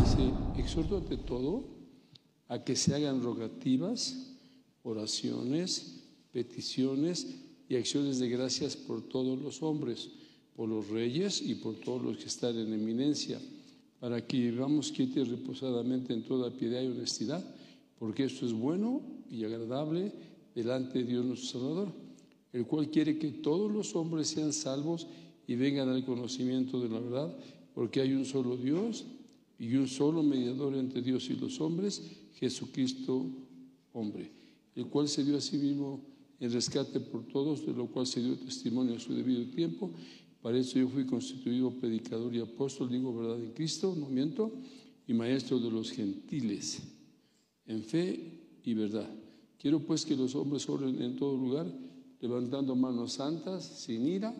Dice, exhorto ante todo a que se hagan rogativas, oraciones, peticiones y acciones de gracias por todos los hombres, por los reyes y por todos los que están en eminencia, para que vivamos quietos y reposadamente en toda piedad y honestidad, porque esto es bueno y agradable delante de Dios nuestro Salvador, el cual quiere que todos los hombres sean salvos y vengan al conocimiento de la verdad, porque hay un solo Dios y un solo mediador entre Dios y los hombres, Jesucristo hombre, el cual se dio a sí mismo en rescate por todos, de lo cual se dio testimonio a su debido tiempo. Para eso yo fui constituido predicador y apóstol, digo verdad en Cristo, no miento, y maestro de los gentiles, en fe y verdad. Quiero pues que los hombres oren en todo lugar, levantando manos santas, sin ira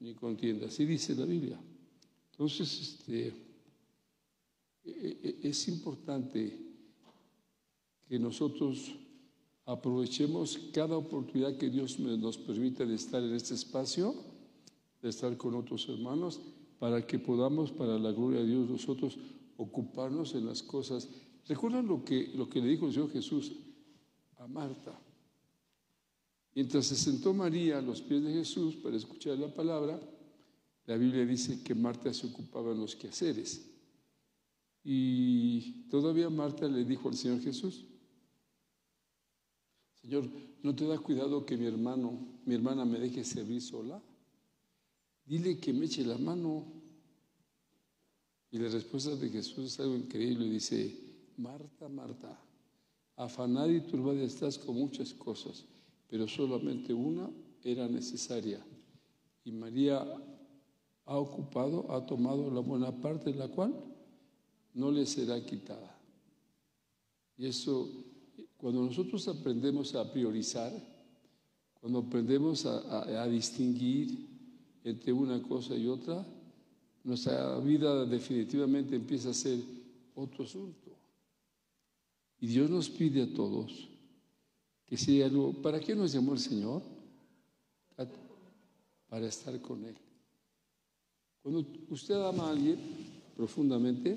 ni contienda. Así dice la Biblia. Entonces, este, e, e, es importante que nosotros aprovechemos cada oportunidad que Dios nos permite de estar en este espacio, de estar con otros hermanos, para que podamos, para la gloria de Dios, nosotros ocuparnos en las cosas. ¿Recuerdan lo que, lo que le dijo el Señor Jesús a Marta? Mientras se sentó María a los pies de Jesús para escuchar la palabra, la Biblia dice que Marta se ocupaba en los quehaceres. Y todavía Marta le dijo al Señor Jesús, Señor, ¿no te da cuidado que mi hermano, mi hermana me deje servir sola? Dile que me eche la mano. Y la respuesta de Jesús es algo increíble. Dice, Marta, Marta, afanada y turbada estás con muchas cosas, pero solamente una era necesaria. Y María ha ocupado, ha tomado la buena parte, la cual no le será quitada. Y eso cuando nosotros aprendemos a priorizar, cuando aprendemos a, distinguir entre una cosa y otra, nuestra vida definitivamente empieza a ser otro asunto. Y Dios nos pide a todos que sea algo, ¿para qué nos llamó el Señor? Para estar con Él. Cuando usted ama a alguien profundamente,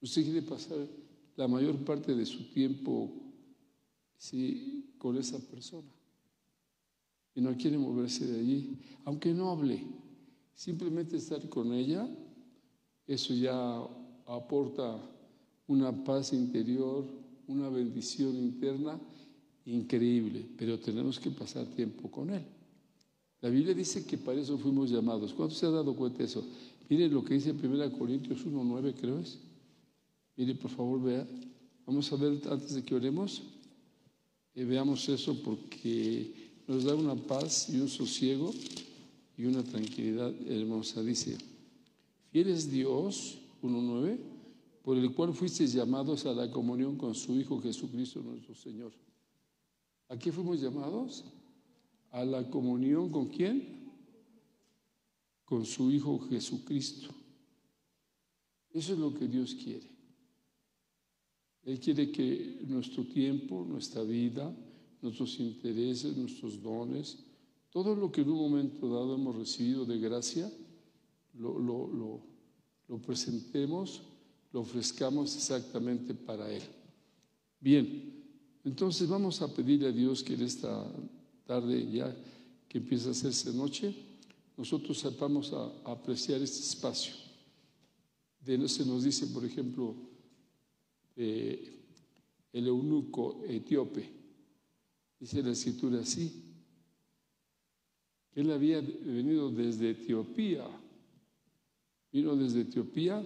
usted quiere pasar la mayor parte de su tiempo sí, con esa persona. Y no quiere moverse de allí, aunque no hable, simplemente estar con ella, eso ya aporta una paz interior, una bendición interna increíble, pero tenemos que pasar tiempo con Él. La Biblia dice que para eso fuimos llamados. ¿Cuánto se ha dado cuenta de eso? Mire lo que dice 1 Corintios 1.9, creo es. Mire, por favor, vea. Vamos a ver antes de que oremos. Eh, veamos eso porque nos da una paz y un sosiego y una tranquilidad hermosa. Dice, fiel es Dios, 1.9, por el cual fuisteis llamados a la comunión con su Hijo Jesucristo nuestro Señor. ¿A qué fuimos llamados? A la comunión con quién? Con su Hijo Jesucristo. Eso es lo que Dios quiere. Él quiere que nuestro tiempo, nuestra vida, nuestros intereses, nuestros dones, todo lo que en un momento dado hemos recibido de gracia, lo, lo, presentemos, lo ofrezcamos exactamente para Él. Bien, entonces vamos a pedirle a Dios que en esta tarde ya que empieza a hacerse noche, nosotros sepamos a, apreciar este espacio. De, se nos dice, por ejemplo, el eunuco etíope. Dice la escritura así. Él había venido desde Etiopía. Vino desde Etiopía.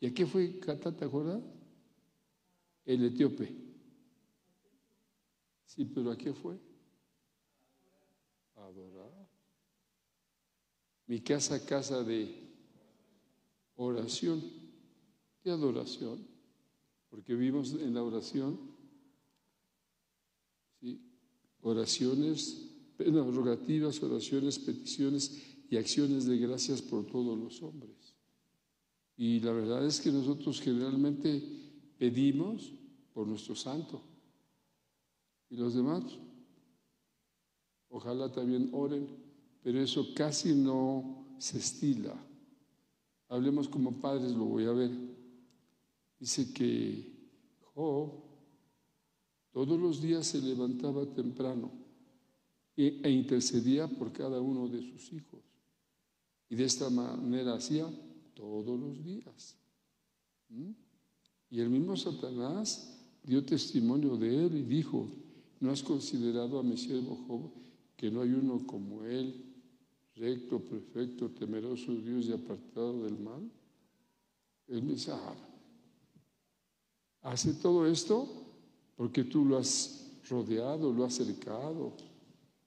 ¿Y a qué fue Cata, te acuerdas? El etíope. Sí, pero ¿a qué fue? Adorar. Mi casa, casa de oración. ¿Qué adoración? porque vimos en la oración, oraciones, rogativas, oraciones, peticiones y acciones de gracias por todos los hombres. Y la verdad es que nosotros generalmente pedimos por nuestro santo. ¿Y los demás? Ojalá también oren, pero eso casi no se estila. Hablemos como padres, lo voy a ver. Dice que Job todos los días se levantaba temprano e intercedía por cada uno de sus hijos. Y de esta manera hacía todos los días. ¿Mm? Y el mismo Satanás dio testimonio de él y dijo, ¿no has considerado a mi siervo Job que no hay uno como él, recto, perfecto, temeroso de Dios y apartado del mal? Él me dice, ah, hace todo esto porque tú lo has rodeado, lo has acercado.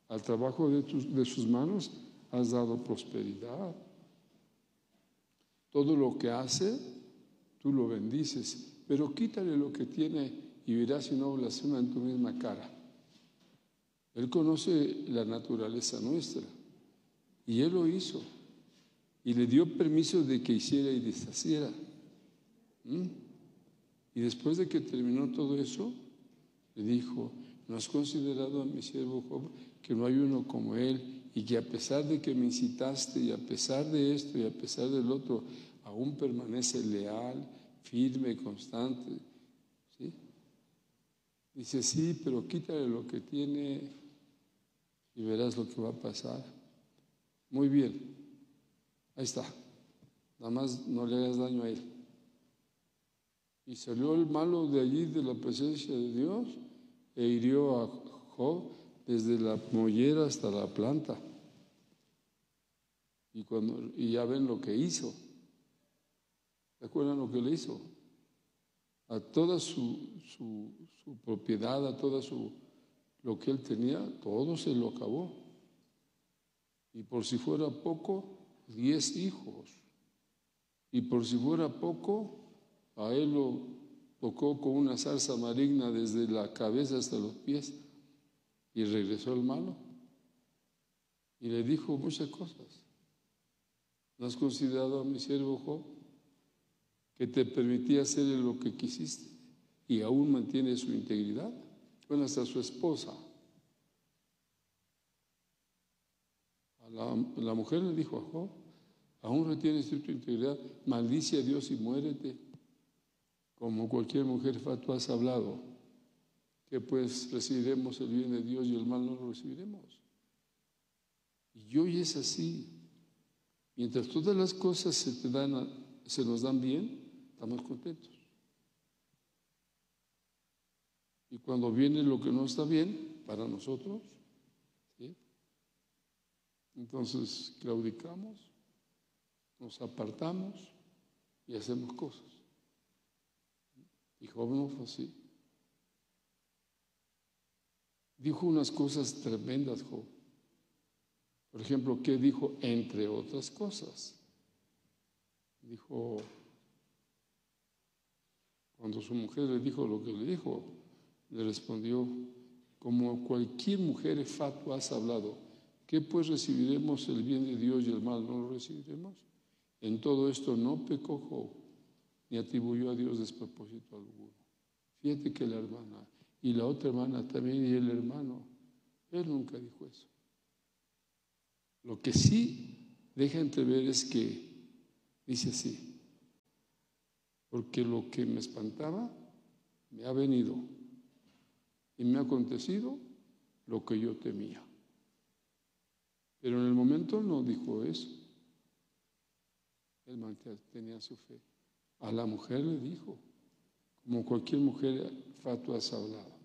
Al trabajo de, de sus manos has dado prosperidad. Todo lo que hace, tú lo bendices, pero quítale lo que tiene y verás si no blasfema en tu misma cara. Él conoce la naturaleza nuestra y Él lo hizo y le dio permiso de que hiciera y deshaciera. ¿Mm? Y después de que terminó todo eso, le dijo, ¿no has considerado a mi siervo Job que no hay uno como Él y que a pesar de que me incitaste y a pesar de esto y a pesar del otro, aún permanece leal, firme, constante? ¿Sí? Dice, sí, pero quítale lo que tiene y verás lo que va a pasar. Muy bien, ahí está. Nada más no le hagas daño a él. Y salió el malo de allí, de la presencia de Dios, e hirió a Job desde la mollera hasta la planta. Y, cuando, y ya ven lo que hizo. ¿Se acuerdan lo que le hizo? A toda su, su, propiedad, a toda su lo que él tenía, todo se lo acabó. Y por si fuera poco, diez hijos. Y por si fuera poco, a él lo tocó con una salsa maligna desde la cabeza hasta los pies. Y regresó el malo. Y le dijo muchas cosas. ¿No has considerado a mi siervo Job? Que te permitía hacer lo que quisiste y aún mantiene su integridad. Bueno, hasta su esposa. la, mujer le dijo a Job, aún retienes tu integridad, maldice a Dios y muérete. Como cualquier mujer fatua has hablado, que pues recibiremos el bien de Dios y el mal no lo recibiremos. Y hoy es así. Mientras todas las cosas se, te dan, se nos dan bien, estamos contentos. Y cuando viene lo que no está bien para nosotros, entonces claudicamos, nos apartamos y hacemos cosas. Y Job no fue así. Dijo unas cosas tremendas, Job. Por ejemplo, ¿qué dijo? Entre otras cosas. Dijo, cuando su mujer le dijo lo que le dijo, le respondió, como cualquier mujer fatua has hablado, ¿qué pues recibiremos el bien de Dios y el mal no lo recibiremos? En todo esto no pecó ni atribuyó a Dios despropósito alguno. Fíjate que la hermana y la otra hermana también y el hermano, él nunca dijo eso. Lo que sí deja entrever es que dice así, porque lo que me espantaba me ha venido y me ha acontecido lo que yo temía. Pero en el momento no dijo eso. Él tenía su fe. A la mujer le dijo, como cualquier mujer fatua hablado.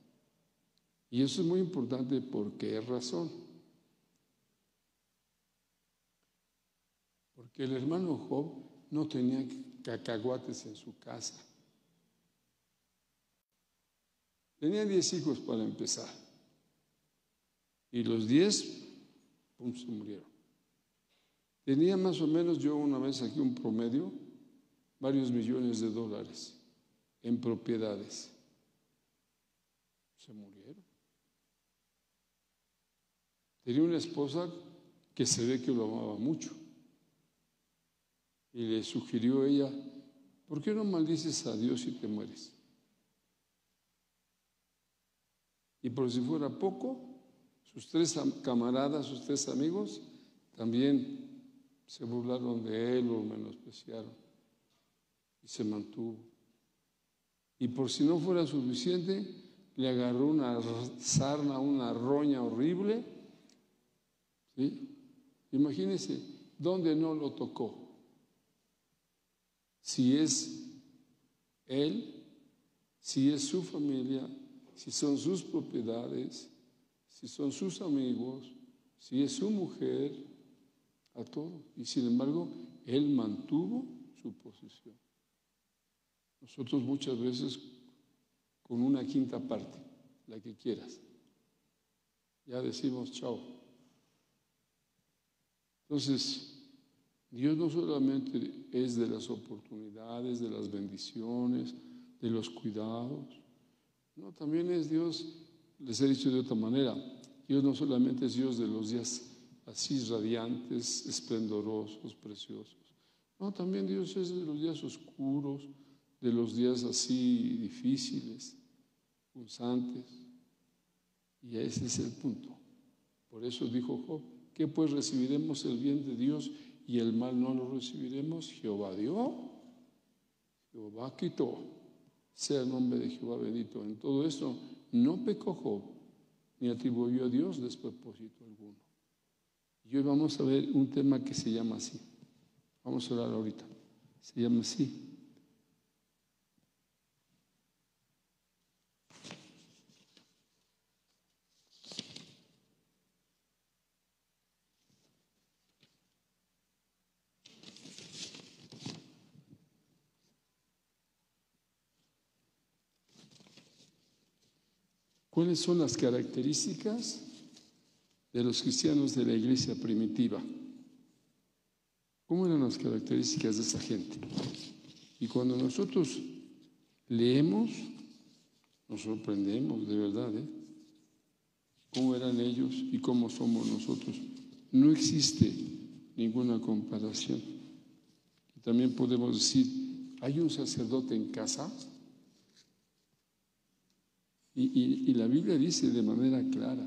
Y eso es muy importante porque es razón. Porque el hermano Job no tenía cacahuates en su casa. Tenía diez hijos para empezar. Y los diez, pum, se murieron. Tenía más o menos yo una vez aquí un promedio, varios millones de dólares en propiedades. Se murieron. Tenía una esposa que se ve que lo amaba mucho. Y le sugirió ella, ¿por qué no maldices a Dios si te mueres? Y por si fuera poco, sus tres camaradas, sus tres amigos, también se burlaron de él o menospreciaron y se mantuvo. Y por si no fuera suficiente, le agarró una sarna, una roña horrible. ¿sí? Imagínense, ¿dónde no lo tocó? Si es él, si es su familia, si son sus propiedades, si son sus amigos, si es su mujer, a todo. Y sin embargo, él mantuvo su posición. Nosotros muchas veces con una quinta parte, la que quieras, ya decimos chao. Entonces, Dios no solamente es de las oportunidades, de las bendiciones, de los cuidados, no, también es Dios, les he dicho de otra manera, Dios no solamente es Dios de los días así radiantes, esplendorosos, preciosos. No, también Dios es de los días oscuros, de los días así difíciles, punzantes. Y ese es el punto. Por eso dijo Job, ¿qué pues recibiremos el bien de Dios y el mal no lo recibiremos? Jehová dio, Jehová quitó. Sea el nombre de Jehová bendito. En todo esto no pecó Job, ni atribuyó a Dios despropósito alguno. Y hoy vamos a ver un tema que se llama así. Vamos a hablar ahorita. Se llama así. ¿Cuáles son las características de los cristianos de la iglesia primitiva. ¿Cómo eran las características de esa gente? Y cuando nosotros leemos, nos sorprendemos, de verdad, ¿eh? ¿Cómo eran ellos y cómo somos nosotros? No existe ninguna comparación. también podemos decir, ¿hay un sacerdote en casa? Y la Biblia dice de manera clara,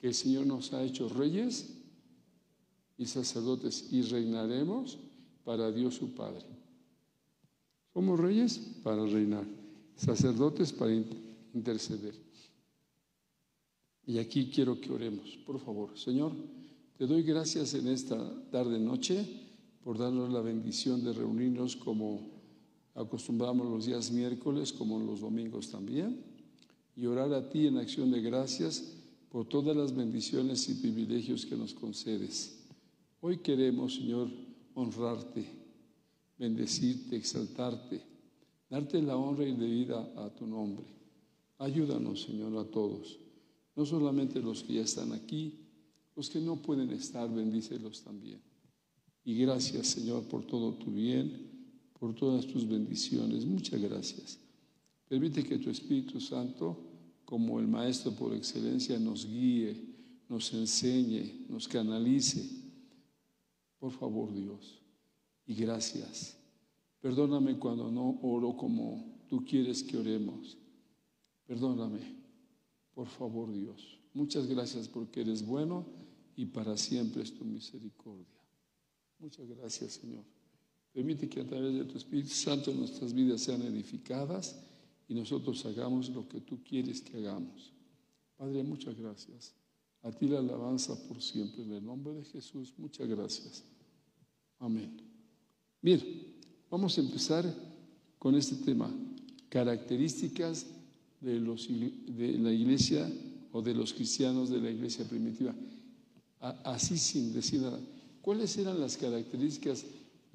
que el Señor nos ha hecho reyes y sacerdotes y reinaremos para Dios su Padre. Somos reyes para reinar, sacerdotes para interceder. Y aquí quiero que oremos, por favor. Señor, te doy gracias en esta tarde noche por darnos la bendición de reunirnos como acostumbramos los días miércoles, como los domingos también, y orar a ti en acción de gracias por todas las bendiciones y privilegios que nos concedes. Hoy queremos, Señor, honrarte, bendecirte, exaltarte, darte la honra y debida a tu nombre. Ayúdanos, Señor, a todos, no solamente los que ya están aquí, los que no pueden estar, bendícelos también. Y gracias, Señor, por todo tu bien, por todas tus bendiciones. Muchas gracias. Permite que tu Espíritu Santo como el Maestro por excelencia, nos guíe, nos enseñe, nos canalice. Por favor, Dios. Y gracias. Perdóname cuando no oro como tú quieres que oremos. Perdóname. Por favor, Dios. Muchas gracias porque eres bueno y para siempre es tu misericordia. Muchas gracias, Señor. Permite que a través de tu Espíritu Santo nuestras vidas sean edificadas y nosotros hagamos lo que tú quieres que hagamos. Padre, muchas gracias. A ti la alabanza por siempre. En el nombre de Jesús, muchas gracias. Amén. Bien, vamos a empezar con este tema. Características de, los, de la iglesia o de los cristianos de la iglesia primitiva. Así sin decir nada. ¿Cuáles eran las características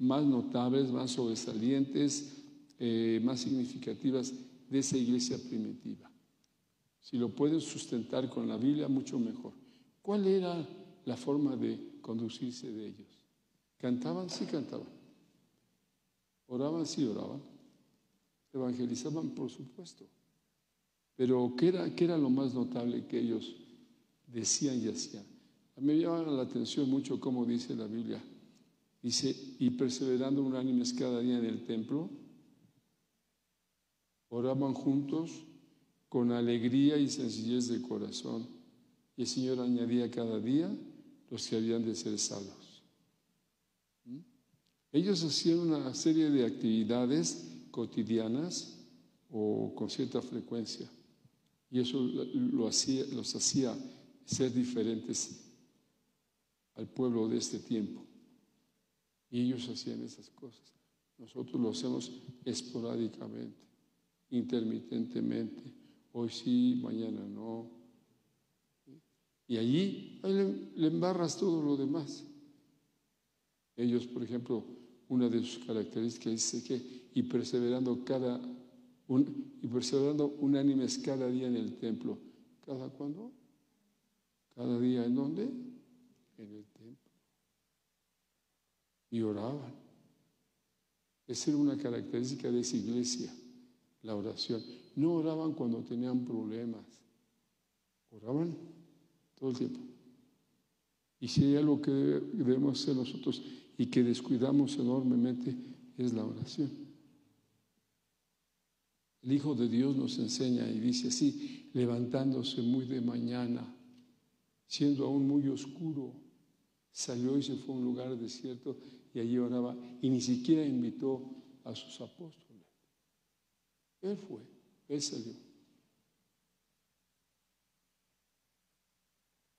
más notables, más sobresalientes, eh, más significativas de esa iglesia primitiva. Si lo pueden sustentar con la Biblia, mucho mejor. ¿Cuál era la forma de conducirse de ellos? ¿Cantaban? Sí, cantaban. ¿Oraban? Sí, oraban. Evangelizaban, por supuesto. Pero ¿qué era, qué era lo más notable que ellos decían y hacían? A mí me llama la atención mucho cómo dice la Biblia. Dice, y perseverando unánimes cada día en el templo, oraban juntos con alegría y sencillez de corazón y el Señor añadía cada día los que habían de ser salvos. ¿Mm? Ellos hacían una serie de actividades cotidianas o con cierta frecuencia y eso lo hacía, los hacía ser diferentes al pueblo de este tiempo. Y ellos hacían esas cosas. Nosotros lo hacemos esporádicamente, intermitentemente. Hoy sí, mañana no. Y allí le, embarras todo lo demás. Ellos, por ejemplo, una de sus características dice que, y perseverando cada, y perseverando unánimes cada día en el templo. ¿Cada cuándo? Cada día en dónde? En el. Y oraban. Esa era una característica de esa iglesia, la oración. No oraban cuando tenían problemas, oraban todo el tiempo. Y si hay algo que debemos hacer nosotros y que descuidamos enormemente, es la oración. El Hijo de Dios nos enseña y dice así, levantándose muy de mañana, siendo aún muy oscuro, salió y se fue a un lugar desierto y allí oraba y ni siquiera invitó a sus apóstoles. Él fue, él salió.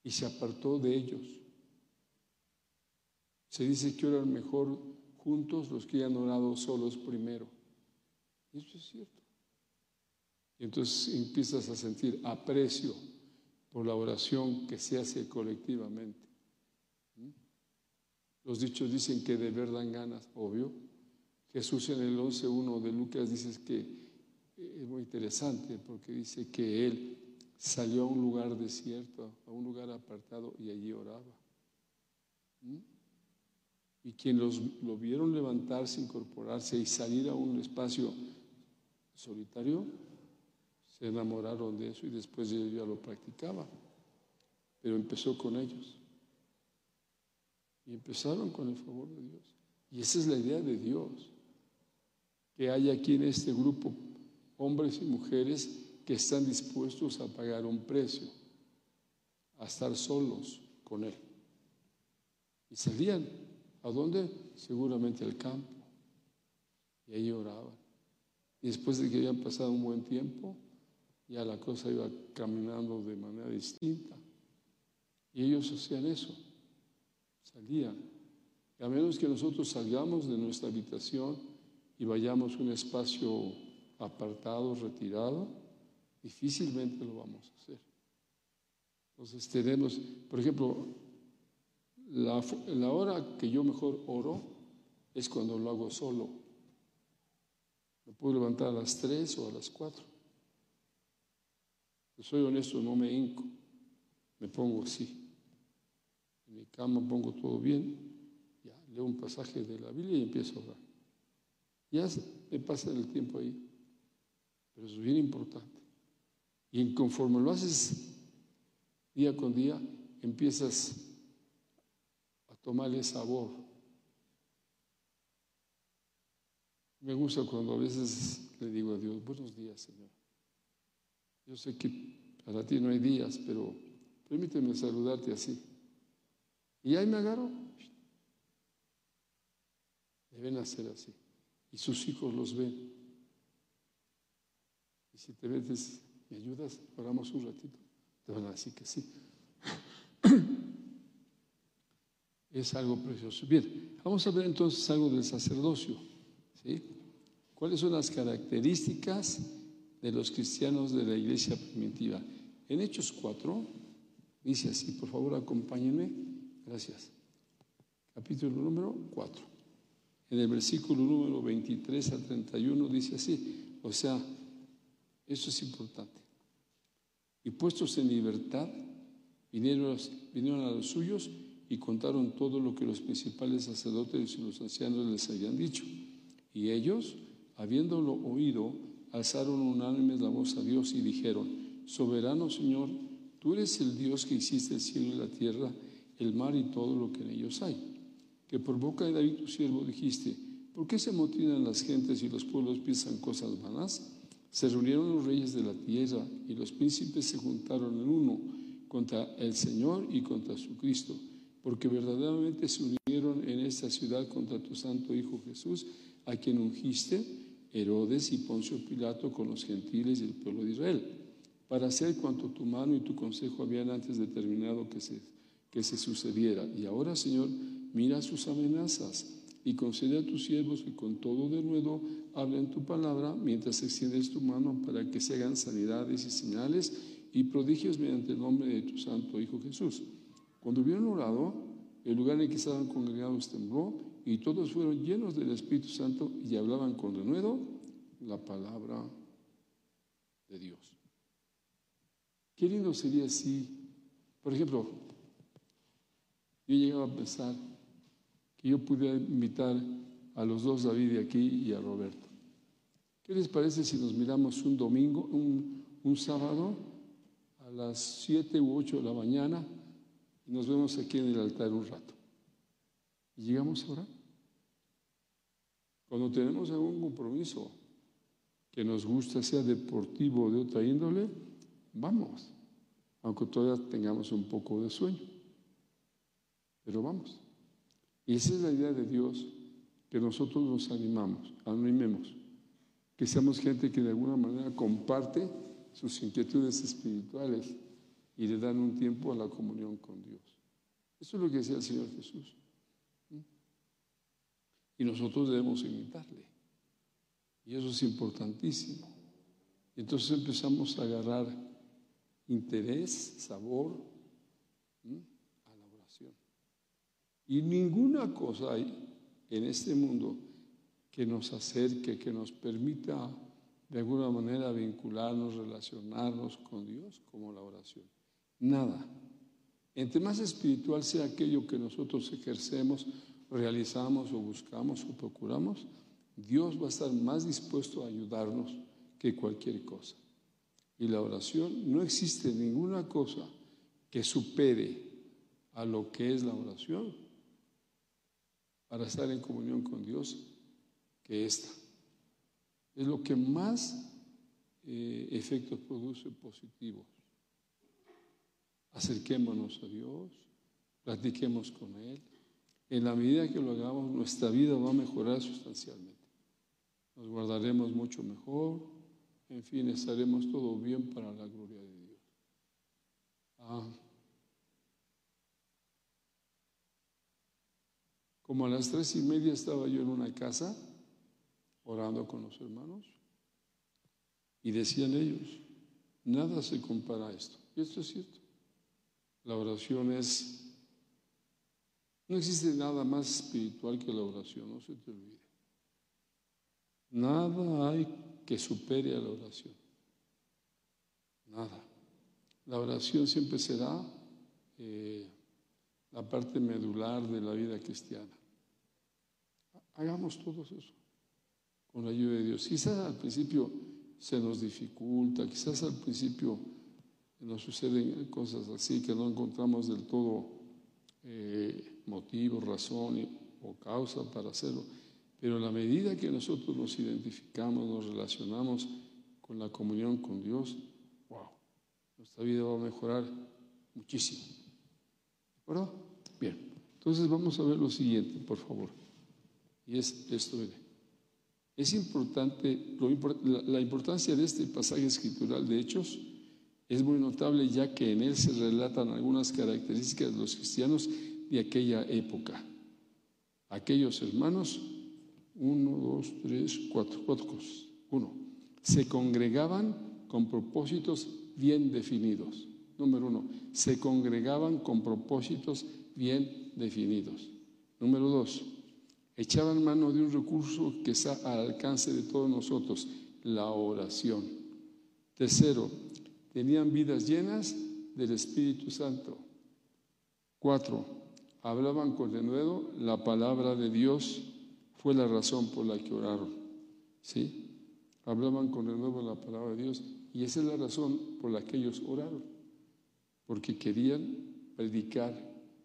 Y se apartó de ellos. Se dice que oran mejor juntos los que han orado solos primero. Y eso es cierto. Y entonces empiezas a sentir aprecio por la oración que se hace colectivamente. Los dichos dicen que de verdad dan ganas, obvio. Jesús en el 11.1 de Lucas dice que eh, es muy interesante porque dice que él salió a un lugar desierto, a un lugar apartado y allí oraba. ¿Mm? Y quienes lo vieron levantarse, incorporarse y salir a un espacio solitario, se enamoraron de eso y después ya lo practicaban. Pero empezó con ellos. Y empezaron con el favor de Dios. Y esa es la idea de Dios. Que hay aquí en este grupo hombres y mujeres que están dispuestos a pagar un precio, a estar solos con Él. Y salían. ¿A dónde? Seguramente al campo. Y ahí oraban. Y después de que habían pasado un buen tiempo, ya la cosa iba caminando de manera distinta. Y ellos hacían eso, salían. Y a menos que nosotros salgamos de nuestra habitación y vayamos a un espacio apartado, retirado, difícilmente lo vamos a hacer. Entonces tenemos, por ejemplo, la, la hora que yo mejor oro es cuando lo hago solo. Me puedo levantar a las 3 o a las 4 soy honesto, no me hinco, me pongo así. Mi cama pongo todo bien, ya leo un pasaje de la Biblia y empiezo a orar. Ya me pasa el tiempo ahí, pero es bien importante. Y conforme lo haces día con día, empiezas a tomarle sabor. Me gusta cuando a veces le digo a Dios, buenos días, Señor. Yo sé que para ti no hay días, pero permíteme saludarte así. Y ahí me agarro. Deben hacer así. Y sus hijos los ven. Y si te metes, ¿me ayudas? Oramos un ratito. Te van a decir que sí. es algo precioso. Bien, vamos a ver entonces algo del sacerdocio. ¿Cuáles son las características? de los cristianos de la iglesia primitiva. En Hechos 4, dice así, por favor acompáñenme, gracias. Capítulo número 4. En el versículo número 23 al 31 dice así, o sea, eso es importante. Y puestos en libertad, vinieron, vinieron a los suyos y contaron todo lo que los principales sacerdotes y los ancianos les habían dicho. Y ellos, habiéndolo oído, alzaron unánimes la voz a Dios y dijeron, Soberano Señor, tú eres el Dios que hiciste el cielo y la tierra, el mar y todo lo que en ellos hay. Que por boca de David tu siervo dijiste, ¿por qué se motinan las gentes y los pueblos piensan cosas vanas? Se reunieron los reyes de la tierra y los príncipes se juntaron en uno contra el Señor y contra su Cristo, porque verdaderamente se unieron en esta ciudad contra tu santo Hijo Jesús, a quien ungiste Herodes y Poncio Pilato con los gentiles y el pueblo de Israel, para hacer cuanto tu mano y tu consejo habían antes determinado que se, que se sucediera. Y ahora, Señor, mira sus amenazas y concede a tus siervos que con todo de nuevo hablen tu palabra mientras extiendes tu mano para que se hagan sanidades y señales y prodigios mediante el nombre de tu santo Hijo Jesús. Cuando hubieron orado, el lugar en que estaban congregados tembló y todos fueron llenos del Espíritu Santo y hablaban con denuedo la palabra de Dios. Qué lindo sería si, por ejemplo, yo llegaba a pensar que yo pudiera invitar a los dos David de aquí y a Roberto. ¿Qué les parece si nos miramos un domingo, un, un sábado, a las 7 u 8 de la mañana y nos vemos aquí en el altar un rato? Y llegamos a orar. Cuando tenemos algún compromiso que nos gusta, sea deportivo o de otra índole, vamos, aunque todavía tengamos un poco de sueño. Pero vamos. Y esa es la idea de Dios, que nosotros nos animamos, animemos, que seamos gente que de alguna manera comparte sus inquietudes espirituales y le dan un tiempo a la comunión con Dios. Eso es lo que decía el Señor Jesús. Y nosotros debemos imitarle. Y eso es importantísimo. Y entonces empezamos a agarrar interés, sabor oración. Y ninguna cosa hay en este mundo que nos acerque, que nos permita de alguna manera vincularnos, relacionarnos con Dios como la oración. Nada. Entre más espiritual sea aquello que nosotros ejercemos, realizamos o buscamos o procuramos, Dios va a estar más dispuesto a ayudarnos que cualquier cosa. Y la oración, no existe ninguna cosa que supere a lo que es la oración para estar en comunión con Dios que esta. Es lo que más eh, efectos produce positivos. Acerquémonos a Dios, platiquemos con Él. En la medida que lo hagamos, nuestra vida va a mejorar sustancialmente. Nos guardaremos mucho mejor, en fin, estaremos todo bien para la gloria de Dios. Ah. Como a las tres y media estaba yo en una casa orando con los hermanos y decían ellos, nada se compara a esto. Y esto es cierto. La oración es, no existe nada más espiritual que la oración, no se te olvide. Nada hay que supere a la oración. Nada. La oración siempre será eh, la parte medular de la vida cristiana. Hagamos todo eso con la ayuda de Dios. Quizás al principio se nos dificulta, quizás al principio nos suceden cosas así que no encontramos del todo eh, motivo, razón o causa para hacerlo. Pero a la medida que nosotros nos identificamos, nos relacionamos con la comunión con Dios, wow, nuestra vida va a mejorar muchísimo. ¿De acuerdo? Bien, entonces vamos a ver lo siguiente, por favor. Y es esto, Es importante, la importancia de este pasaje escritural de Hechos es muy notable ya que en él se relatan algunas características de los cristianos de aquella época. Aquellos hermanos uno, dos, tres, cuatro, cuatro cosas. Uno, se congregaban con propósitos bien definidos. Número uno, se congregaban con propósitos bien definidos. Número dos, echaban mano de un recurso que está al alcance de todos nosotros, la oración. Tercero, tenían vidas llenas del Espíritu Santo. Cuatro, hablaban con denuedo la palabra de Dios fue la razón por la que oraron. ¿Sí? Hablaban con el nuevo la palabra de Dios y esa es la razón por la que ellos oraron. Porque querían predicar,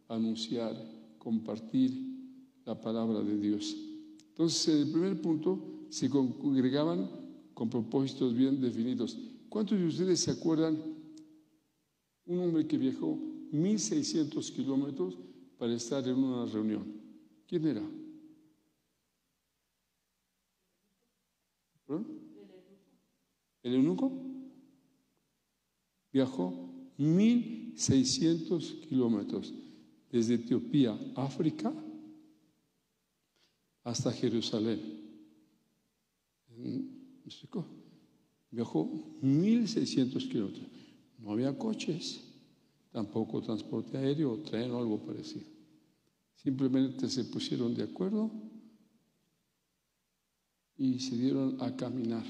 anunciar, compartir la palabra de Dios. Entonces, en el primer punto, se congregaban con propósitos bien definidos. ¿Cuántos de ustedes se acuerdan Un hombre que viajó 1.600 kilómetros para estar en una reunión. ¿Quién era? ¿El eunuco? Viajó 1.600 kilómetros desde Etiopía, África, hasta Jerusalén. ¿Me Viajó 1.600 kilómetros. No había coches, tampoco transporte aéreo, tren o algo parecido. Simplemente se pusieron de acuerdo y se dieron a caminar,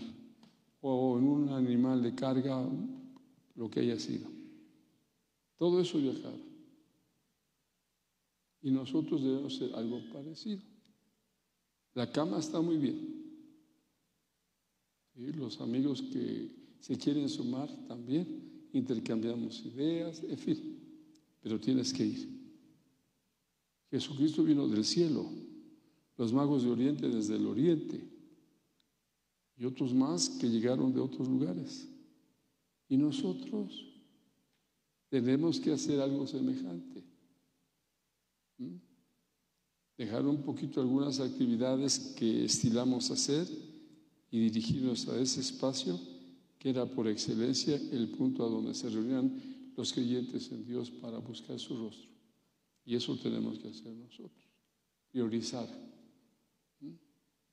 o en un animal de carga, lo que haya sido. Todo eso viajar. Y nosotros debemos ser algo parecido. La cama está muy bien. Y los amigos que se quieren sumar también, intercambiamos ideas, en fin, pero tienes que ir. Jesucristo vino del cielo, los magos de Oriente desde el Oriente y otros más que llegaron de otros lugares. Y nosotros tenemos que hacer algo semejante. ¿Mm? Dejar un poquito algunas actividades que estilamos hacer y dirigirnos a ese espacio que era por excelencia el punto a donde se reunían los creyentes en Dios para buscar su rostro. Y eso tenemos que hacer nosotros, priorizar. ¿Mm?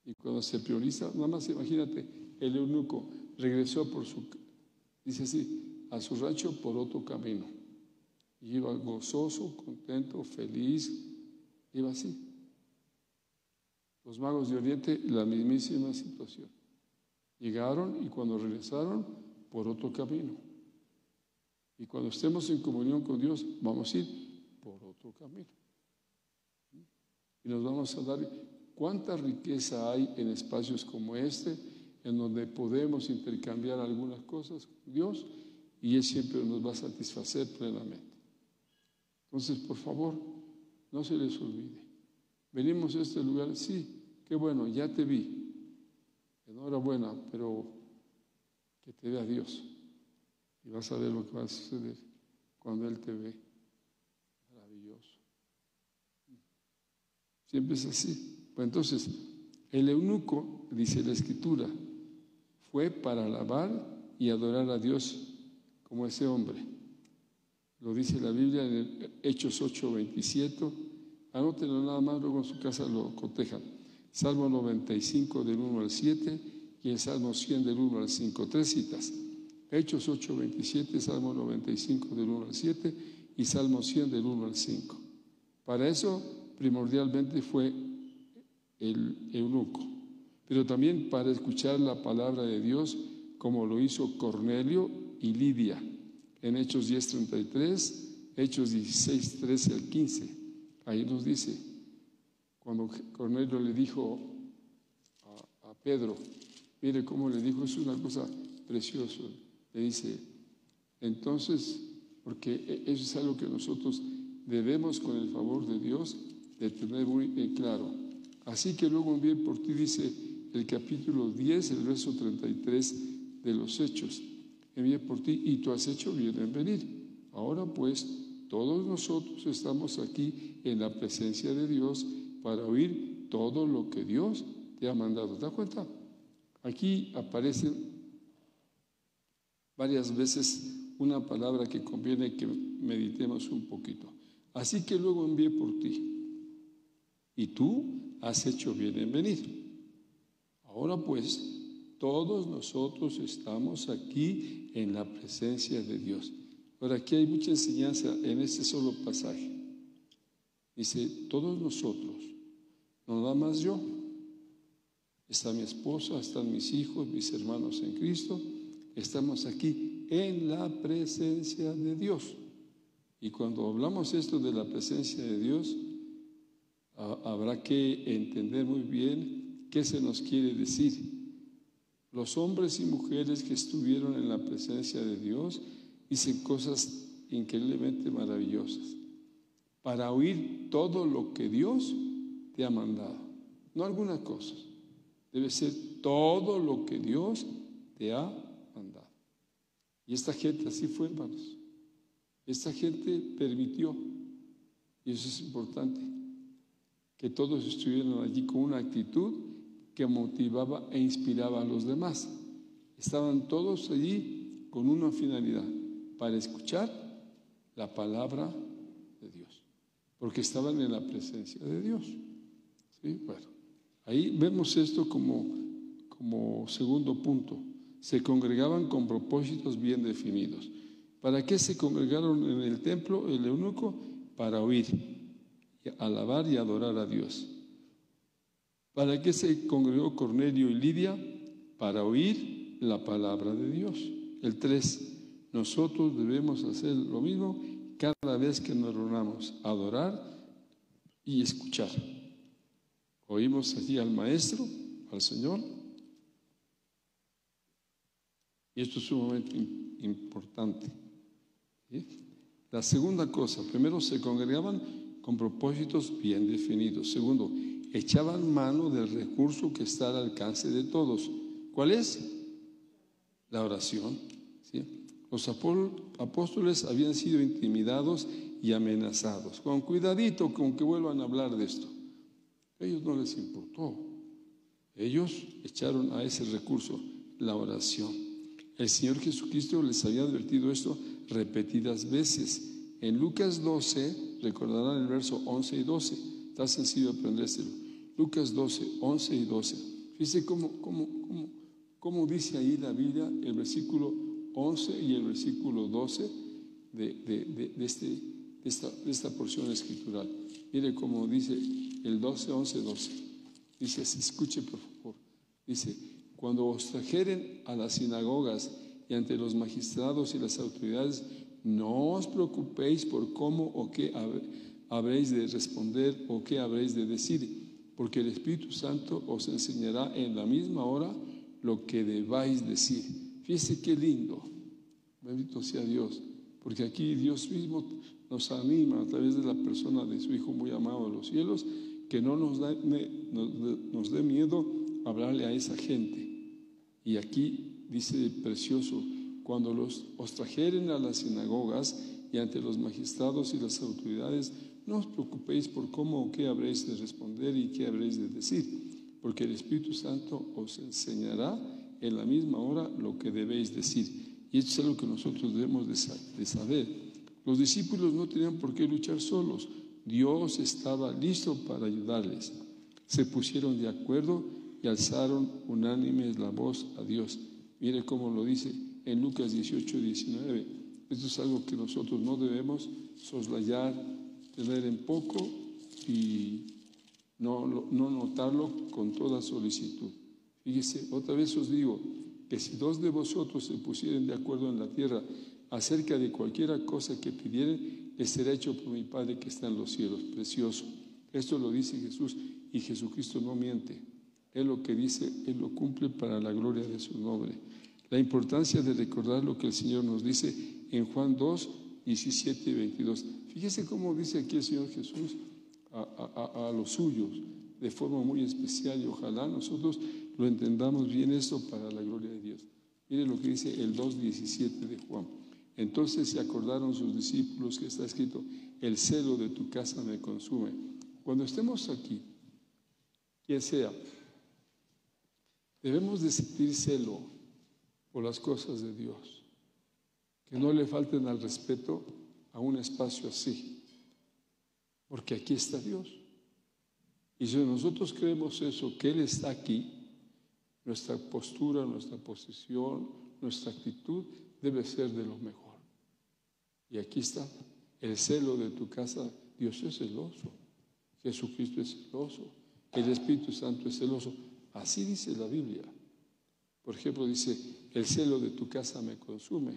Y cuando se prioriza, nada más imagínate, el eunuco regresó por su, dice así, a su rancho por otro camino. Y iba gozoso, contento, feliz, iba así. Los magos de Oriente, la mismísima situación. Llegaron y cuando regresaron, por otro camino. Y cuando estemos en comunión con Dios, vamos a ir por otro camino. Y nos vamos a dar cuánta riqueza hay en espacios como este, en donde podemos intercambiar algunas cosas con Dios y Él siempre nos va a satisfacer plenamente. Entonces, por favor, no se les olvide. Venimos a este lugar, sí, qué bueno, ya te vi. Enhorabuena, pero que te vea Dios. Y vas a ver lo que va a suceder cuando Él te ve. Maravilloso. Siempre es así. Pues entonces, el eunuco, dice la escritura, fue para alabar y adorar a Dios como ese hombre. Lo dice la Biblia en el Hechos 8, 27. Anótenlo nada más, luego en su casa lo cotejan. Salmo 95 del 1 al 7 y el Salmo 100 del 1 al 5. Tres citas. Hechos 8, 27, Salmo 95 del 1 al 7 y Salmo 100 del 1 al 5. Para eso primordialmente fue el eunuco, pero también para escuchar la palabra de Dios como lo hizo Cornelio y Lidia en Hechos 10, 33, Hechos 16, 13 al 15. Ahí nos dice, cuando Cornelio le dijo a, Pedro, mire cómo le dijo, es una cosa preciosa, le dice, entonces, porque e, eso es algo que nosotros debemos con el favor de Dios de tener muy claro. Así que luego envié por ti, dice el capítulo 10, el verso 33 de los Hechos envié por ti y tú has hecho bien en venir. Ahora pues, todos nosotros estamos aquí en la presencia de Dios para oír todo lo que Dios te ha mandado. ¿Te das cuenta? Aquí aparece varias veces una palabra que conviene que meditemos un poquito. Así que luego envié por ti. Y tú has hecho bien en venir. Ahora pues, todos nosotros estamos aquí en la presencia de Dios. Ahora, aquí hay mucha enseñanza en este solo pasaje. Dice, todos nosotros, no nada más yo. Está mi esposa, están mis hijos, mis hermanos en Cristo. Estamos aquí en la presencia de Dios. Y cuando hablamos esto de la presencia de Dios, habrá que entender muy bien qué se nos quiere decir los hombres y mujeres que estuvieron en la presencia de Dios dicen cosas increíblemente maravillosas para oír todo lo que Dios te ha mandado. No algunas cosas. Debe ser todo lo que Dios te ha mandado. Y esta gente así fue, hermanos. Esta gente permitió, y eso es importante, que todos estuvieran allí con una actitud que motivaba e inspiraba a los demás. Estaban todos allí con una finalidad, para escuchar la palabra de Dios, porque estaban en la presencia de Dios. Bueno, ahí vemos esto como, como segundo punto. Se congregaban con propósitos bien definidos. ¿Para qué se congregaron en el templo el eunuco? Para oír, alabar y adorar a Dios. ¿Para qué se congregó Cornelio y Lidia? Para oír la palabra de Dios. El 3. Nosotros debemos hacer lo mismo cada vez que nos reunamos, adorar y escuchar. Oímos allí al Maestro, al Señor. Y esto es sumamente importante. La segunda cosa, primero se congregaban con propósitos bien definidos. Segundo, echaban mano del recurso que está al alcance de todos. ¿Cuál es? La oración. Los apóstoles habían sido intimidados y amenazados. Con cuidadito con que vuelvan a hablar de esto. A ellos no les importó. Ellos echaron a ese recurso la oración. El Señor Jesucristo les había advertido esto repetidas veces. En Lucas 12, recordarán el verso 11 y 12, está sencillo aprendérselo. Lucas 12, 11 y 12. Fíjense cómo, cómo, cómo, cómo dice ahí la Biblia, el versículo 11 y el versículo 12 de, de, de, este, esta, de, esta, porción escritural. Mire cómo dice el 12, 11, 12. Dice, escuche por favor. Dice, cuando os trajeren a las sinagogas y ante los magistrados y las autoridades, no os preocupéis por cómo o qué habréis de responder o qué habréis de decir, porque el Espíritu Santo os enseñará en la misma hora lo que debáis decir. Fíjese qué lindo, bendito sea Dios, porque aquí Dios mismo nos anima a través de la persona de su Hijo muy amado a los cielos, que no nos, da, nos, dé miedo hablarle a esa gente. Y aquí dice precioso, cuando los, os trajeren a las sinagogas y ante los magistrados y las autoridades, no os preocupéis por cómo o qué habréis de responder y qué habréis de decir, porque el Espíritu Santo os enseñará en la misma hora lo que debéis decir. Y esto es algo que nosotros debemos de saber. Los discípulos no tenían por qué luchar solos. Dios estaba listo para ayudarles. Se pusieron de acuerdo y alzaron unánimes la voz a Dios. Mire cómo lo dice en Lucas 18, 19. Esto es algo que nosotros no debemos soslayar, tener en poco y no, no notarlo con toda solicitud. Fíjese, otra vez os digo que si dos de vosotros se pusieren de acuerdo en la tierra acerca de cualquiera cosa que pidieren, les será hecho por mi Padre que está en los cielos. Precioso. Esto lo dice Jesús y Jesucristo no miente. Él lo que dice, Él lo cumple para la gloria de su nombre. La importancia de recordar lo que el Señor nos dice en Juan 2, 17 y 22. Fíjese cómo dice aquí el Señor Jesús a, a los suyos de forma muy especial y ojalá nosotros lo entendamos bien esto para la gloria de Dios. Mire lo que dice el 2.17 de Juan. Entonces se acordaron sus discípulos que está escrito, el celo de tu casa me consume. Cuando estemos aquí, quien sea, debemos de sentir celo por las cosas de Dios, que no le falten al respeto a un espacio así, porque aquí está Dios. Y si nosotros creemos eso, que Él está aquí, nuestra postura, nuestra posición, nuestra actitud debe ser de lo mejor. Y aquí está, el celo de tu casa, Dios es celoso, Jesucristo es celoso, el Espíritu Santo es celoso. Así dice la Biblia. Por ejemplo, dice, el celo de tu casa me consume.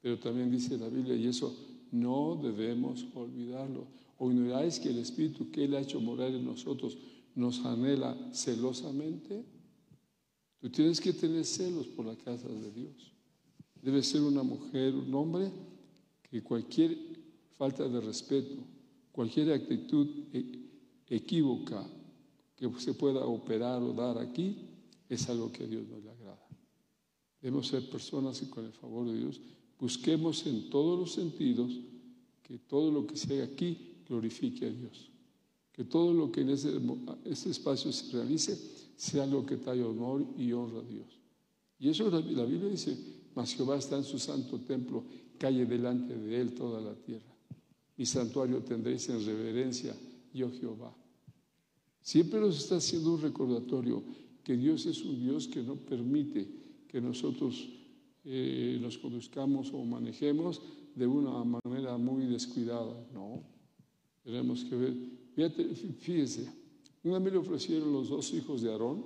Pero también dice la Biblia, y eso no debemos olvidarlo. ¿O ignoráis que el Espíritu que Él ha hecho morar en nosotros nos anhela celosamente? Tú tienes que tener celos por la casa de Dios. Debe ser una mujer, un hombre, que cualquier falta de respeto, cualquier actitud e-, equívoca que se pueda operar o dar aquí, es algo que a Dios no le agrada. Debemos ser personas que con el favor de Dios busquemos en todos los sentidos que todo lo que se haga aquí glorifique a Dios. Que todo lo que en ese, espacio se realice sea lo que trae honor y honra a Dios. Y eso la, la Biblia dice, mas Jehová está en su santo templo, calle delante de él toda la tierra. Mi santuario tendréis en reverencia, yo Jehová. Siempre nos está haciendo un recordatorio que Dios es un Dios que no permite que nosotros eh, nos conduzcamos o manejemos de una manera muy descuidada. No, tenemos que ver. Fíjate, fíjese, una vez le ofrecieron los dos hijos de Aarón,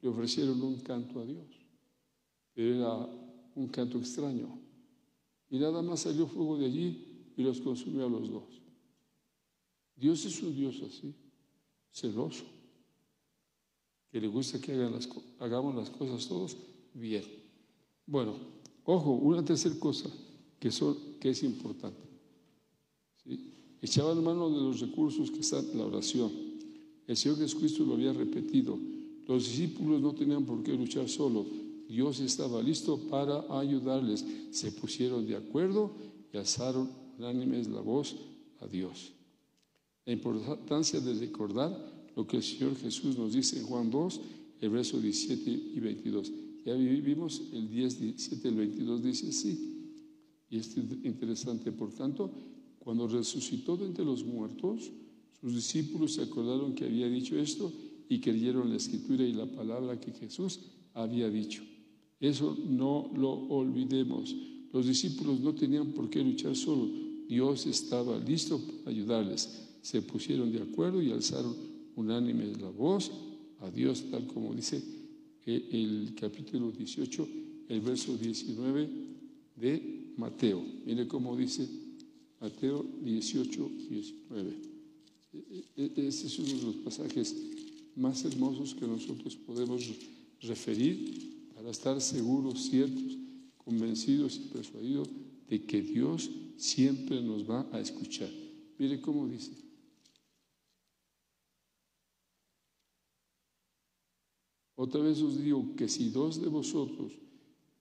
le ofrecieron un canto a Dios. Era un canto extraño. Y nada más salió fuego de allí y los consumió a los dos. Dios es un Dios así, celoso, que le gusta que hagamos las cosas todos bien. Bueno, ojo, una tercera cosa que, es importante. Echaban mano de los recursos que están en la oración. El Señor Jesucristo lo había repetido. Los discípulos no tenían por qué luchar solo. Dios estaba listo para ayudarles. Se pusieron de acuerdo y alzaron unánimes la voz a Dios. La importancia de recordar lo que el Señor Jesús nos dice en Juan 2, el verso 17 y 22. Ya vivimos el 10, 17, el 22 dice así. Y es interesante, por tanto, cuando resucitó de entre los muertos, sus discípulos se acordaron que había dicho esto y creyeron la escritura y la palabra que Jesús había dicho. Eso no lo olvidemos. Los discípulos no tenían por qué luchar solo. Dios estaba listo para ayudarles. Se pusieron de acuerdo y alzaron unánime la voz a Dios, tal como dice el capítulo 18, el verso 19 de Mateo. Mire cómo dice Mateo 18, 19. Este es uno de los pasajes más hermosos que nosotros podemos referir para estar seguros, ciertos, convencidos y persuadidos de que Dios siempre nos va a escuchar. Mire cómo dice. Otra vez os digo que si dos de vosotros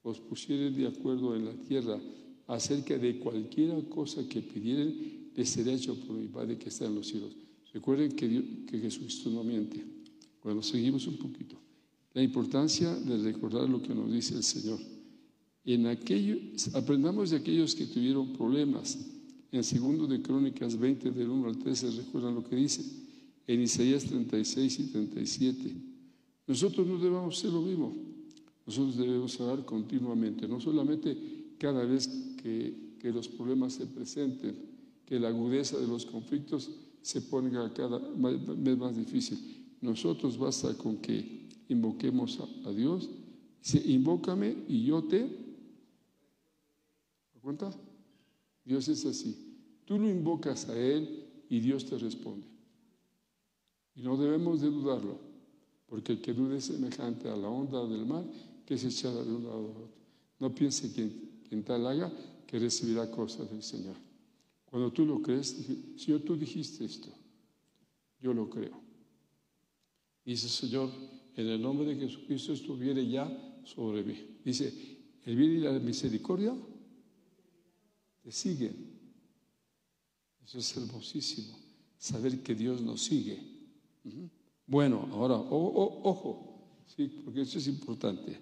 os pusieren de acuerdo en la tierra acerca de cualquier cosa que pidieren, les será hecho por mi Padre que está en los cielos. Recuerden que, Dios, que Jesucristo no miente. Bueno, seguimos un poquito. La importancia de recordar lo que nos dice el Señor. En aquello, aprendamos de aquellos que tuvieron problemas. En segundo de Crónicas 20, del 1 al 13, recuerdan lo que dice. En Isaías 36 y 37. Nosotros no debemos hacer lo mismo. Nosotros debemos orar continuamente, no solamente cada vez que, que los problemas se presenten, que la agudeza de los conflictos se ponga cada vez más difícil. Nosotros basta con que invoquemos a, Dios. Dice, invócame y yo te... ¿Me cuenta? Dios es así. Tú lo invocas a Él y Dios te responde. Y no debemos de dudarlo, porque el que dude es semejante a la onda del mar que se echará de un lado a otro. No piense quien, quien tal haga que recibirá cosas del Señor. Cuando tú lo crees, Señor, tú dijiste esto, yo lo creo. Dice, Señor, en el nombre de Jesucristo estuviera ya sobre mí. Dice, el bien y la misericordia te siguen. Eso es hermosísimo, saber que Dios nos sigue. Bueno, ahora, ojo, ¿sí? porque eso es importante.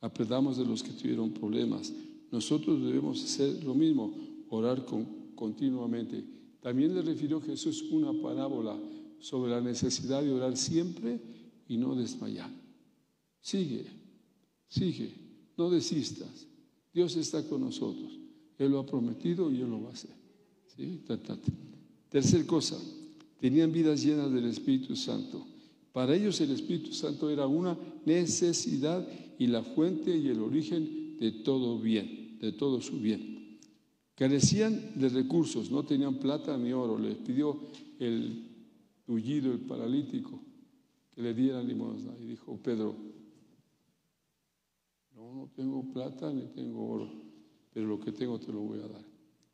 Aprendamos de los que tuvieron problemas. Nosotros debemos hacer lo mismo, orar continuamente. También le refirió Jesús una parábola sobre la necesidad de orar siempre y no desmayar. Sigue, sigue, no desistas. Dios está con nosotros. Él lo ha prometido y Él lo va a hacer. Tercer cosa, tenían vidas llenas del Espíritu Santo. Para ellos el Espíritu Santo era una necesidad y la fuente y el origen de todo bien, de todo su bien. Carecían de recursos, no tenían plata ni oro. Les pidió el tullido, el paralítico, que le diera limosna. Y dijo Pedro, no, no tengo plata ni tengo oro, pero lo que tengo te lo voy a dar.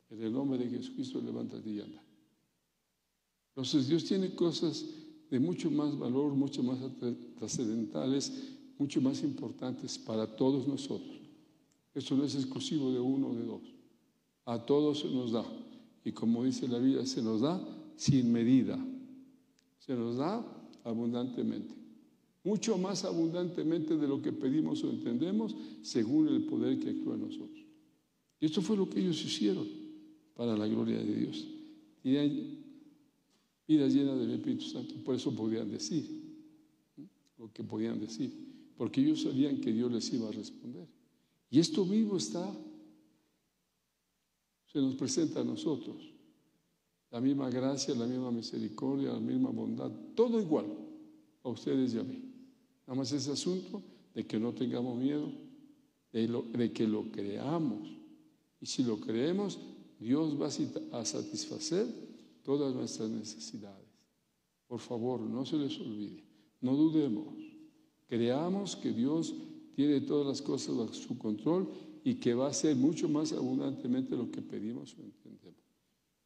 En el nombre de Jesucristo, levántate y anda. Entonces Dios tiene cosas de mucho más valor, mucho más trascendentales, mucho más importantes para todos nosotros. Esto no es exclusivo de uno o de dos. A todos se nos da. Y como dice la Biblia, se nos da sin medida. Se nos da abundantemente. Mucho más abundantemente de lo que pedimos o entendemos, según el poder que actúa en nosotros. Y esto fue lo que ellos hicieron para la gloria de Dios. Y vidas llenas del Espíritu Santo. Por eso podían decir lo que podían decir. Porque ellos sabían que Dios les iba a responder. Y esto mismo está, se nos presenta a nosotros. La misma gracia, la misma misericordia, la misma bondad, todo igual a ustedes y a mí. Nada más ese asunto de que no tengamos miedo, de, de que lo creamos. Y si lo creemos, Dios va a satisfacer todas nuestras necesidades. Por favor, no se les olvide, no dudemos, creamos que Dios tiene todas las cosas bajo su control y que va a hacer mucho más abundantemente lo que pedimos o entendemos.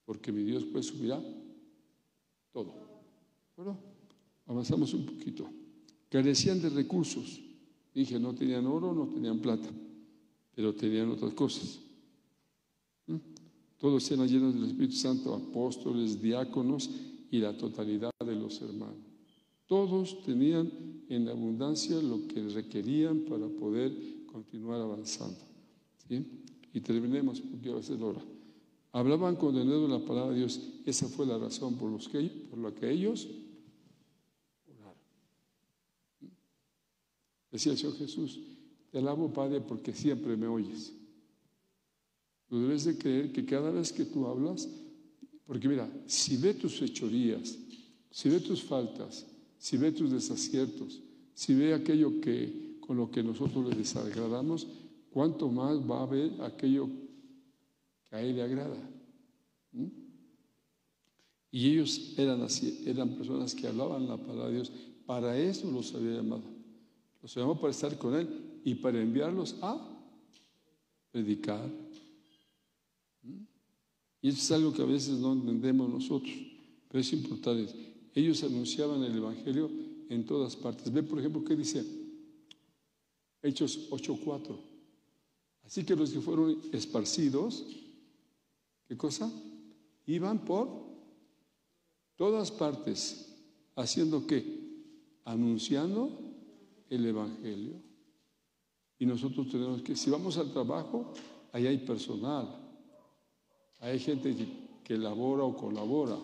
Porque mi Dios pues subirá todo. Bueno, avanzamos un poquito. Carecían de recursos. Dije, no tenían oro, no tenían plata, pero tenían otras cosas. ¿Mm? Todos eran llenos del Espíritu Santo, apóstoles, diáconos y la totalidad de los hermanos. Todos tenían en abundancia lo que requerían para poder continuar avanzando. Y terminemos porque va a ser hora. Hablaban con la palabra de Dios. Esa fue la razón por, los que, por la que ellos oraron. Decía el Señor Jesús, te alabo Padre porque siempre me oyes. Tú debes de creer que cada vez que tú hablas, porque mira, si ve tus fechorías, si ve tus faltas, si ve tus desaciertos, si ve aquello que con lo que nosotros le desagradamos, cuánto más va a ver aquello que a él le agrada. Y ellos eran así, eran personas que hablaban la palabra de Dios. Para eso los había llamado. Los llamó para estar con él y para enviarlos a predicar. Y eso es algo que a veces no entendemos nosotros, pero es importante. Ellos anunciaban el Evangelio en todas partes. Ve, por ejemplo, qué dice Hechos 8:4. Así que los que fueron esparcidos, ¿qué cosa? Iban por todas partes, haciendo qué? Anunciando el Evangelio. Y nosotros tenemos que, si vamos al trabajo, ahí hay personal, hay gente que, que labora o colabora.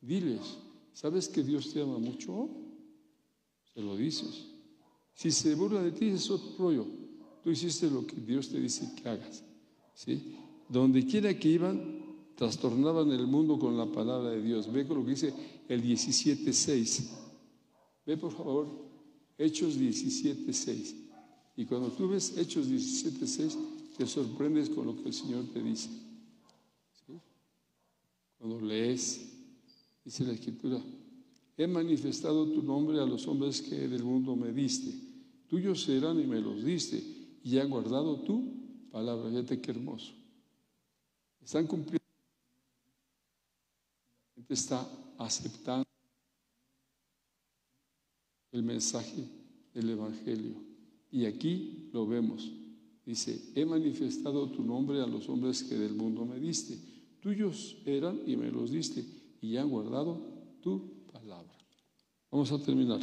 Diles, ¿Sabes que Dios te ama mucho? Se lo dices. Si se burla de ti es otro rollo. Tú hiciste lo que Dios te dice que hagas. ¿sí? Donde quiera que iban, trastornaban el mundo con la palabra de Dios. Ve con lo que dice el 17.6. Ve por favor, Hechos 17.6. Y cuando tú ves Hechos 17.6, te sorprendes con lo que el Señor te dice. Cuando lees Dice la escritura, he manifestado tu nombre a los hombres que del mundo me diste. Tuyos serán y me los diste. Y han guardado tu palabra. Fíjate qué hermoso. Están cumpliendo. La gente está aceptando el mensaje del Evangelio. Y aquí lo vemos. Dice, he manifestado tu nombre a los hombres que del mundo me diste. Tuyos eran y me los diste y han guardado tu palabra. Vamos a terminar.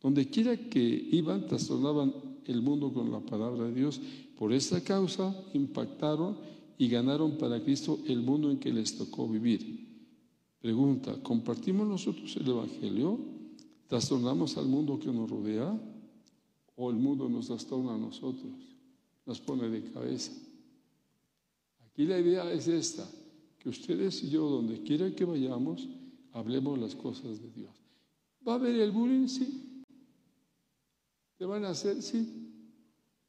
Donde quiera que iban, trastornaban el mundo con la palabra de Dios. Por esta causa impactaron y ganaron para Cristo el mundo en que les tocó vivir. Pregunta, ¿compartimos nosotros el Evangelio? ¿Trastornamos al mundo que nos rodea? ¿O el mundo nos trastorna a nosotros? Nos pone de cabeza. Aquí la idea es esta ustedes y yo, donde quiera que vayamos, hablemos las cosas de Dios. ¿Va a haber el bullying? Sí. ¿Te van a hacer? Sí.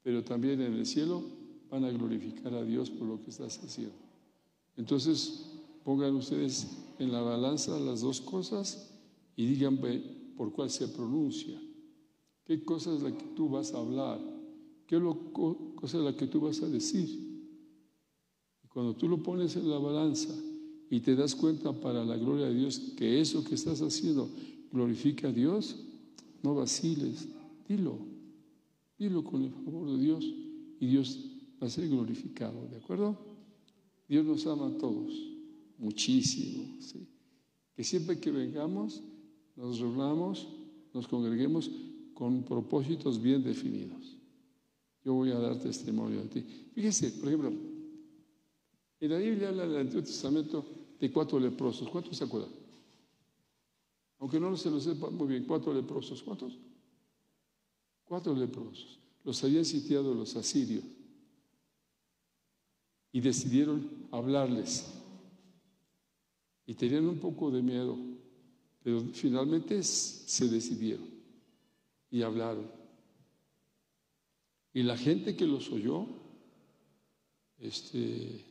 Pero también en el cielo van a glorificar a Dios por lo que estás haciendo. Entonces, pongan ustedes en la balanza las dos cosas y digan por cuál se pronuncia. ¿Qué cosa es la que tú vas a hablar? ¿Qué cosa es la que tú vas a decir? Cuando tú lo pones en la balanza y te das cuenta para la gloria de Dios que eso que estás haciendo glorifica a Dios, no vaciles, dilo, dilo con el favor de Dios y Dios va a ser glorificado, ¿de acuerdo? Dios nos ama a todos, muchísimo. Que siempre que vengamos, nos reunamos, nos congreguemos con propósitos bien definidos. Yo voy a dar testimonio de ti. Fíjese, por ejemplo, en la Biblia habla del Antiguo Testamento de cuatro leprosos. ¿Cuántos se acuerdan? Aunque no se lo sepa muy bien, cuatro leprosos. ¿Cuántos? Cuatro leprosos. Los habían sitiado los asirios y decidieron hablarles. Y tenían un poco de miedo, pero finalmente se decidieron y hablaron. Y la gente que los oyó, este,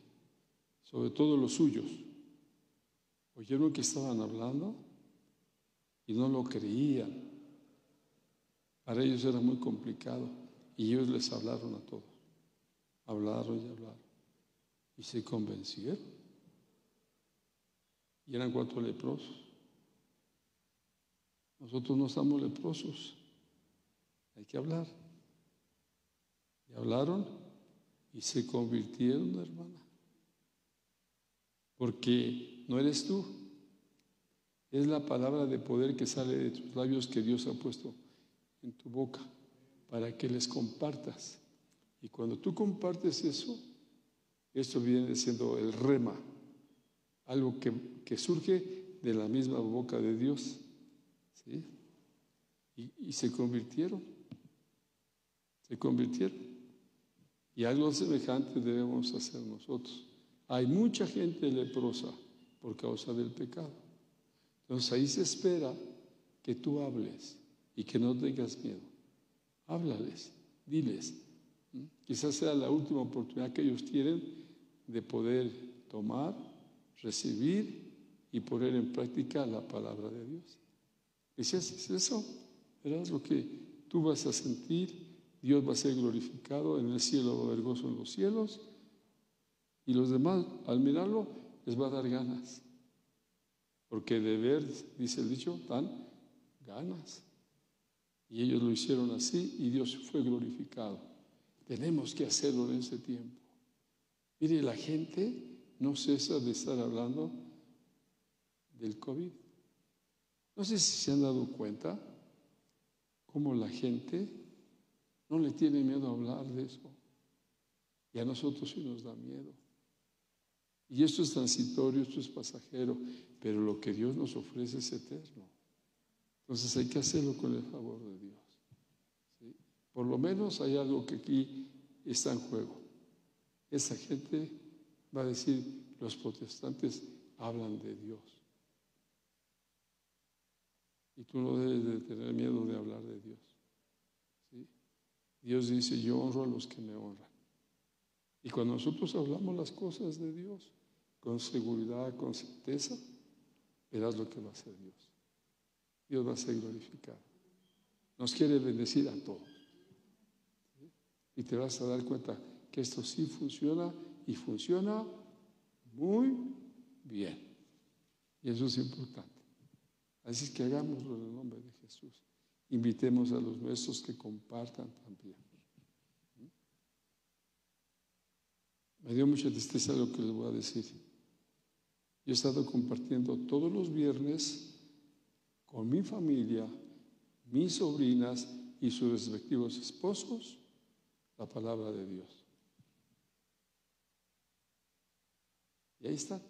sobre todo los suyos, oyeron que estaban hablando y no lo creían. Para ellos era muy complicado y ellos les hablaron a todos. Hablaron y hablaron. Y se convencieron. Y eran cuatro leprosos. Nosotros no estamos leprosos. Hay que hablar. Y hablaron y se convirtieron, hermana. Porque no eres tú. Es la palabra de poder que sale de tus labios que Dios ha puesto en tu boca para que les compartas. Y cuando tú compartes eso, esto viene siendo el rema, algo que, surge de la misma boca de Dios. ¿sí? Y, y se convirtieron, se convirtieron. Y algo semejante debemos hacer nosotros. Hay mucha gente leprosa por causa del pecado. Entonces ahí se espera que tú hables y que no tengas miedo. Háblales, diles. Quizás sea la última oportunidad que ellos tienen de poder tomar, recibir y poner en práctica la palabra de Dios. Y si haces eso, verás lo que tú vas a sentir, Dios va a ser glorificado, en el cielo va a haber gozo en los cielos, y los demás, al mirarlo, les va a dar ganas. Porque de ver, dice el dicho, dan ganas. Y ellos lo hicieron así y Dios fue glorificado. Tenemos que hacerlo en ese tiempo. Mire, la gente no cesa de estar hablando del COVID. No sé si se han dado cuenta cómo la gente no le tiene miedo a hablar de eso. Y a nosotros sí nos da miedo. Y esto es transitorio, esto es pasajero, pero lo que Dios nos ofrece es eterno. Entonces hay que hacerlo con el favor de Dios. Por lo menos hay algo que aquí está en juego esa gente va a decir, los protestantes hablan de Dios. Y tú no debes de tener miedo de hablar de Dios. Dios dice, yo honro a los que me honran. Y cuando nosotros hablamos las cosas de Dios con seguridad, con certeza, verás lo que va a hacer Dios. Dios va a ser glorificado. Nos quiere bendecir a todos. Y te vas a dar cuenta que esto sí funciona y funciona muy bien. Y eso es importante. Así que hagámoslo en el nombre de Jesús. Invitemos a los nuestros que compartan también. Me dio mucha tristeza lo que les voy a decir. Yo he estado compartiendo todos los viernes con mi familia, mis sobrinas y sus respectivos esposos la palabra de Dios. Y ahí está.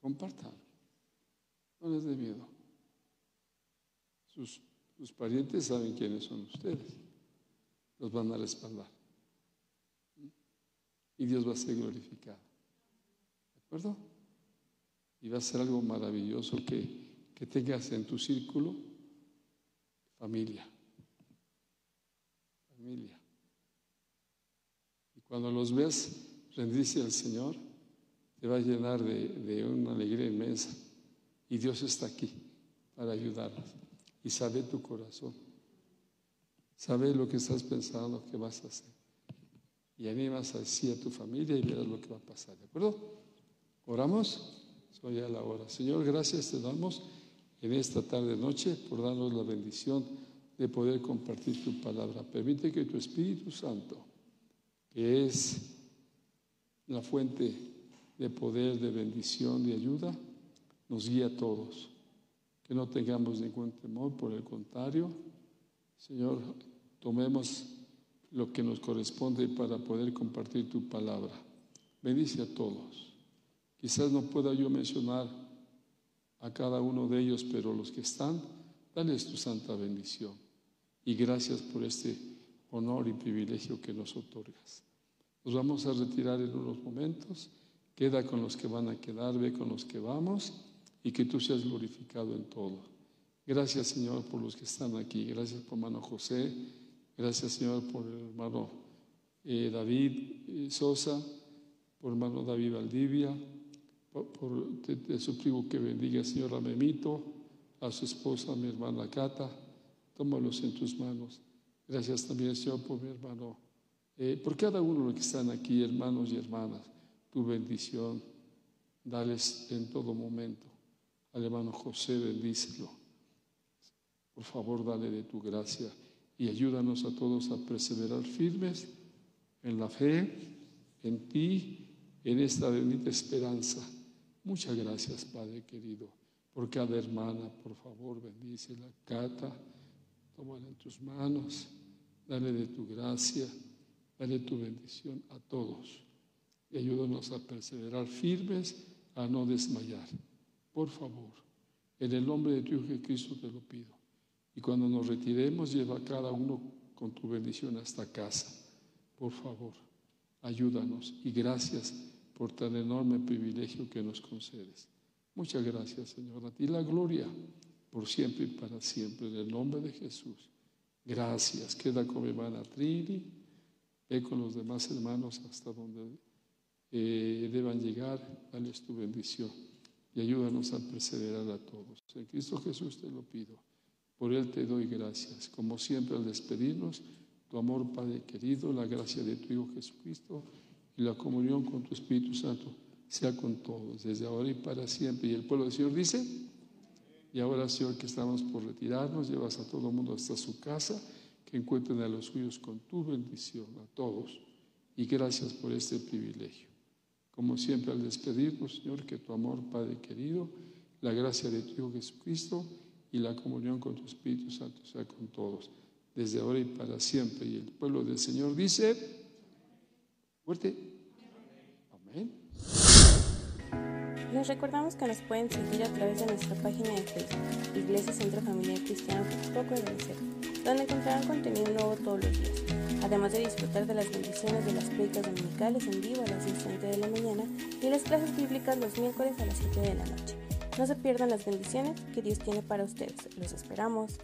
Compartan. No les dé miedo. Sus, sus parientes saben quiénes son ustedes. Los van a respaldar. Y Dios va a ser glorificado. ¿De acuerdo? Y va a ser algo maravilloso que, que tengas en tu círculo familia. Familia. Y cuando los ves rendirse al Señor, te va a llenar de, una alegría inmensa. Y Dios está aquí para ayudarnos. Y sabe tu corazón. Sabe lo que estás pensando que vas a hacer. Y animas así a tu familia y verás lo que va a pasar. ¿De acuerdo? Oramos. Soy a la hora. Señor, gracias te damos en esta tarde noche por darnos la bendición de poder compartir tu palabra. Permite que tu Espíritu Santo que es la fuente de poder, de bendición, de ayuda, nos guía a todos. Que no tengamos ningún temor, por el contrario, Señor, tomemos lo que nos corresponde para poder compartir tu palabra. Bendice a todos. Quizás no pueda yo mencionar a cada uno de ellos, pero los que están, dales tu santa bendición. Y gracias por este honor y privilegio que nos otorgas. Nos vamos a retirar en unos momentos. Queda con los que van a quedar, ve con los que vamos y que tú seas glorificado en todo. Gracias, Señor, por los que están aquí. Gracias por hermano José. Gracias, Señor, por el hermano eh, David eh, Sosa, por hermano David Valdivia. Por, te, suplico que bendiga, Señor, a Memito, a su esposa, mi hermana Cata. Tómalos en tus manos. Gracias también, Señor, por mi hermano, eh, por cada uno de los que están aquí, hermanos y hermanas. Tu bendición, dales en todo momento. Al hermano José, bendícelo. Por favor, dale de tu gracia y ayúdanos a todos a perseverar firmes en la fe, en ti, en esta bendita esperanza. Muchas gracias, Padre querido, por cada hermana, por favor, bendícela, cata, tómala en tus manos, dale de tu gracia, dale tu bendición a todos y ayúdanos a perseverar firmes, a no desmayar. Por favor, en el nombre de tu Hijo Jesucristo te lo pido. Y cuando nos retiremos, lleva a cada uno con tu bendición hasta casa. Por favor, ayúdanos y gracias por tan enorme privilegio que nos concedes. Muchas gracias, Señor. A ti la gloria por siempre y para siempre, en el nombre de Jesús. Gracias. Queda con mi hermana Trini. Ve con los demás hermanos hasta donde eh, deban llegar. Dales tu bendición y ayúdanos a perseverar a todos. En Cristo Jesús te lo pido. Por Él te doy gracias. Como siempre al despedirnos, tu amor, Padre querido, la gracia de tu Hijo Jesucristo y la comunión con tu Espíritu Santo sea con todos, desde ahora y para siempre. Y el pueblo del Señor dice, y ahora, Señor, que estamos por retirarnos, llevas a todo el mundo hasta su casa, que encuentren a los suyos con tu bendición, a todos. Y gracias por este privilegio. Como siempre al despedirnos, Señor, que tu amor, Padre querido, la gracia de tu Hijo Jesucristo, y la comunión con tu Espíritu Santo sea con todos, desde ahora y para siempre. Y el pueblo del Señor dice, fuerte, amén. Les recordamos que nos pueden seguir a través de nuestra página de Facebook, Iglesia Centro Familiar Cristiano Poco de donde encontrarán contenido nuevo todos los días, además de disfrutar de las bendiciones de las predicas dominicales en vivo a las 6 de la mañana y las clases bíblicas los miércoles a las 7 de la noche. No se pierdan las bendiciones que Dios tiene para ustedes. Los esperamos.